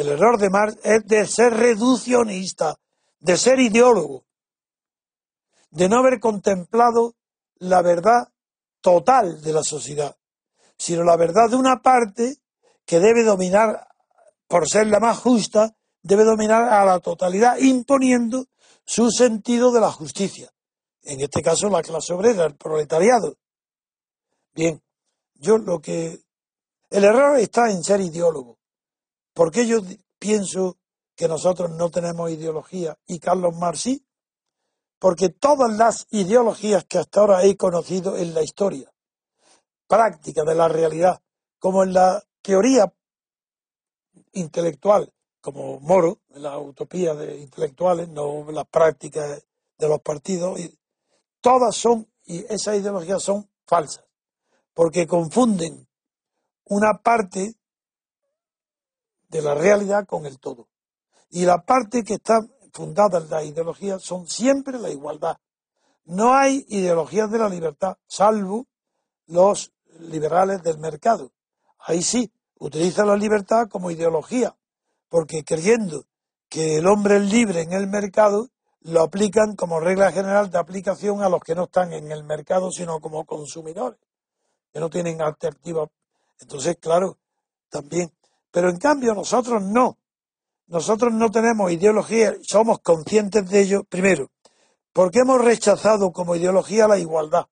El error de Marx es de ser reduccionista, de ser ideólogo, de no haber contemplado la verdad total de la sociedad, sino la verdad de una parte que debe dominar, por ser la más justa, debe dominar a la totalidad, imponiendo su sentido de la justicia. En este caso, la clase obrera, el proletariado. Bien, yo lo que. El error está en ser ideólogo. ¿Por qué yo pienso que nosotros no tenemos ideología y Carlos Marx sí? Porque todas las ideologías que hasta ahora he conocido en la historia, práctica de la realidad, como en la teoría intelectual, como Moro, la utopía de intelectuales, no las prácticas de los partidos, todas son, y esas ideologías son falsas, porque confunden una parte de la realidad con el todo. Y la parte que está fundada en la ideología son siempre la igualdad. No hay ideologías de la libertad, salvo los liberales del mercado. Ahí sí, utilizan la libertad como ideología, porque creyendo que el hombre es libre en el mercado, lo aplican como regla general de aplicación a los que no están en el mercado, sino como consumidores, que no tienen alternativa. Entonces, claro, también pero en cambio nosotros no. Nosotros no tenemos ideología, somos conscientes de ello, primero, porque hemos rechazado como ideología la igualdad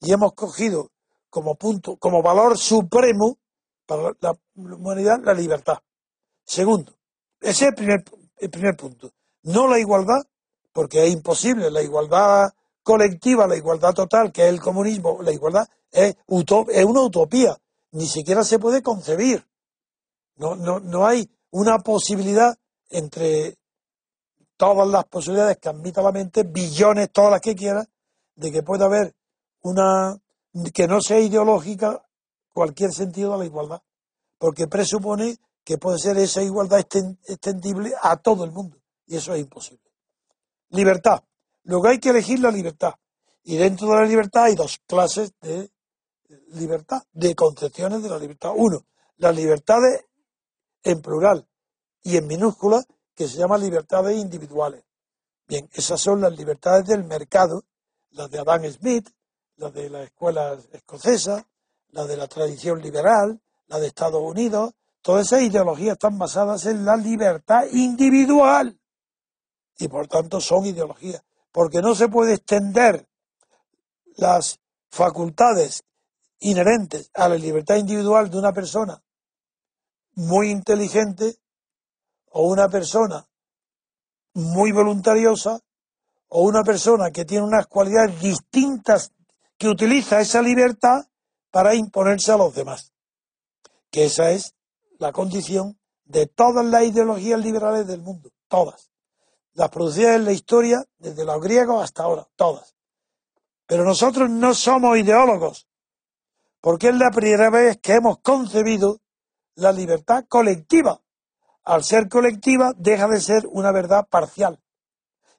y hemos cogido como punto, como valor supremo para la humanidad la libertad. Segundo, ese es el primer, el primer punto. No la igualdad, porque es imposible. La igualdad colectiva, la igualdad total, que es el comunismo, la igualdad es, es una utopía. Ni siquiera se puede concebir. No, no, no hay una posibilidad entre todas las posibilidades que admita la mente, billones, todas las que quiera, de que pueda haber una que no sea ideológica cualquier sentido de la igualdad, porque presupone que puede ser esa igualdad extendible a todo el mundo, y eso es imposible. Libertad. Luego hay que elegir la libertad, y dentro de la libertad hay dos clases de libertad, de concepciones de la libertad. Uno, las libertades en plural y en minúscula que se llama libertades individuales. Bien, esas son las libertades del mercado, las de Adam Smith, las de la escuela escocesa, las de la tradición liberal, las de Estados Unidos. Todas esas ideologías están basadas en la libertad individual y por tanto son ideologías, porque no se puede extender las facultades inherentes a la libertad individual de una persona muy inteligente o una persona muy voluntariosa o una persona que tiene unas cualidades distintas que utiliza esa libertad para imponerse a los demás. Que esa es la condición de todas las ideologías liberales del mundo, todas. Las producidas en la historia, desde los griegos hasta ahora, todas. Pero nosotros no somos ideólogos, porque es la primera vez que hemos concebido la libertad colectiva. Al ser colectiva deja de ser una verdad parcial.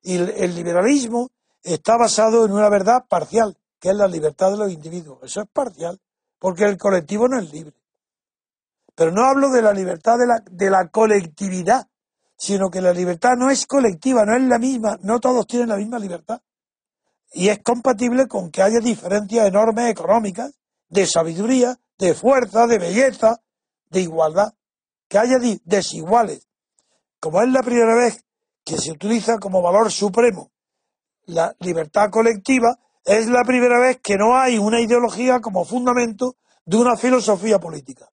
Y el, liberalismo está basado en una verdad parcial, que es la libertad de los individuos. Eso es parcial, porque el colectivo no es libre. Pero no hablo de la libertad de la, de la colectividad, sino que la libertad no es colectiva, no es la misma, no todos tienen la misma libertad. Y es compatible con que haya diferencias enormes económicas, de sabiduría, de fuerza, de belleza, de igualdad, que haya desiguales. Como es la primera vez que se utiliza como valor supremo la libertad colectiva, es la primera vez que no hay una ideología como fundamento de una filosofía política.